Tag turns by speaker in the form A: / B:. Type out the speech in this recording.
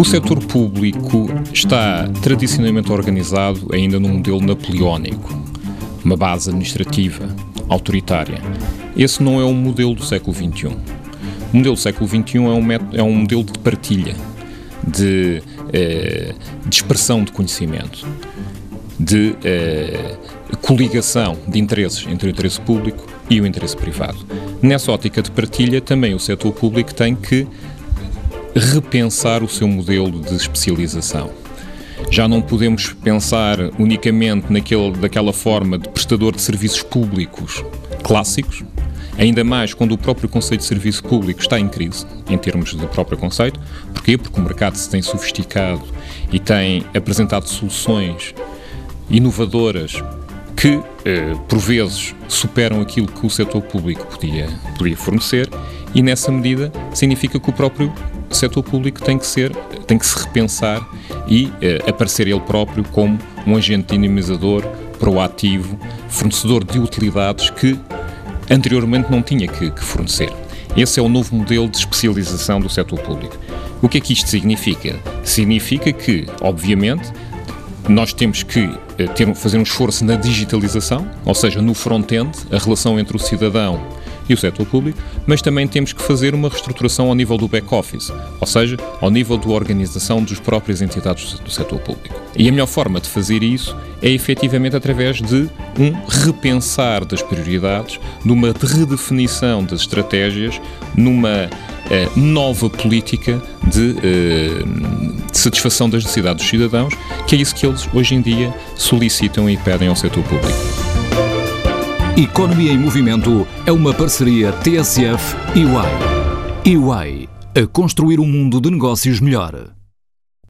A: O setor público está tradicionalmente organizado ainda num modelo napoleónico, uma base administrativa autoritária. Esse não é o modelo do século XXI. O modelo do século XXI é um, é um modelo de partilha, de, eh, de expressão de conhecimento, de eh, coligação de interesses entre o interesse público e o interesse privado. Nessa ótica de partilha, também o setor público tem que repensar o seu modelo de especialização. Já não podemos pensar unicamente naquele, daquela forma de prestador de serviços públicos clássicos, ainda mais quando o próprio conceito de serviço público está em crise, em termos do próprio conceito. Porquê? Porque o mercado se tem sofisticado e tem apresentado soluções inovadoras que, eh, por vezes, superam aquilo que o setor público podia, podia fornecer, e nessa medida significa que o próprio o setor público tem que ser, tem que se repensar e eh, aparecer ele próprio como um agente dinamizador, proativo, fornecedor de utilidades que anteriormente não tinha que, que fornecer. Esse é o novo modelo de especialização do setor público. O que é que isto significa? Significa que, obviamente, nós temos que eh, ter, fazer um esforço na digitalização, ou seja, no front-end, a relação entre o cidadão e o setor público, mas também temos que fazer uma reestruturação ao nível do back-office, ou seja, ao nível da organização dos próprias entidades do setor público. E a melhor forma de fazer isso é efetivamente através de um repensar das prioridades, numa redefinição das estratégias, numa eh, nova política de, eh, de satisfação das necessidades dos cidadãos, que é isso que eles hoje em dia solicitam e pedem ao setor público.
B: Economia em Movimento é uma parceria TSF e EY. EY, a construir um mundo de negócios melhor.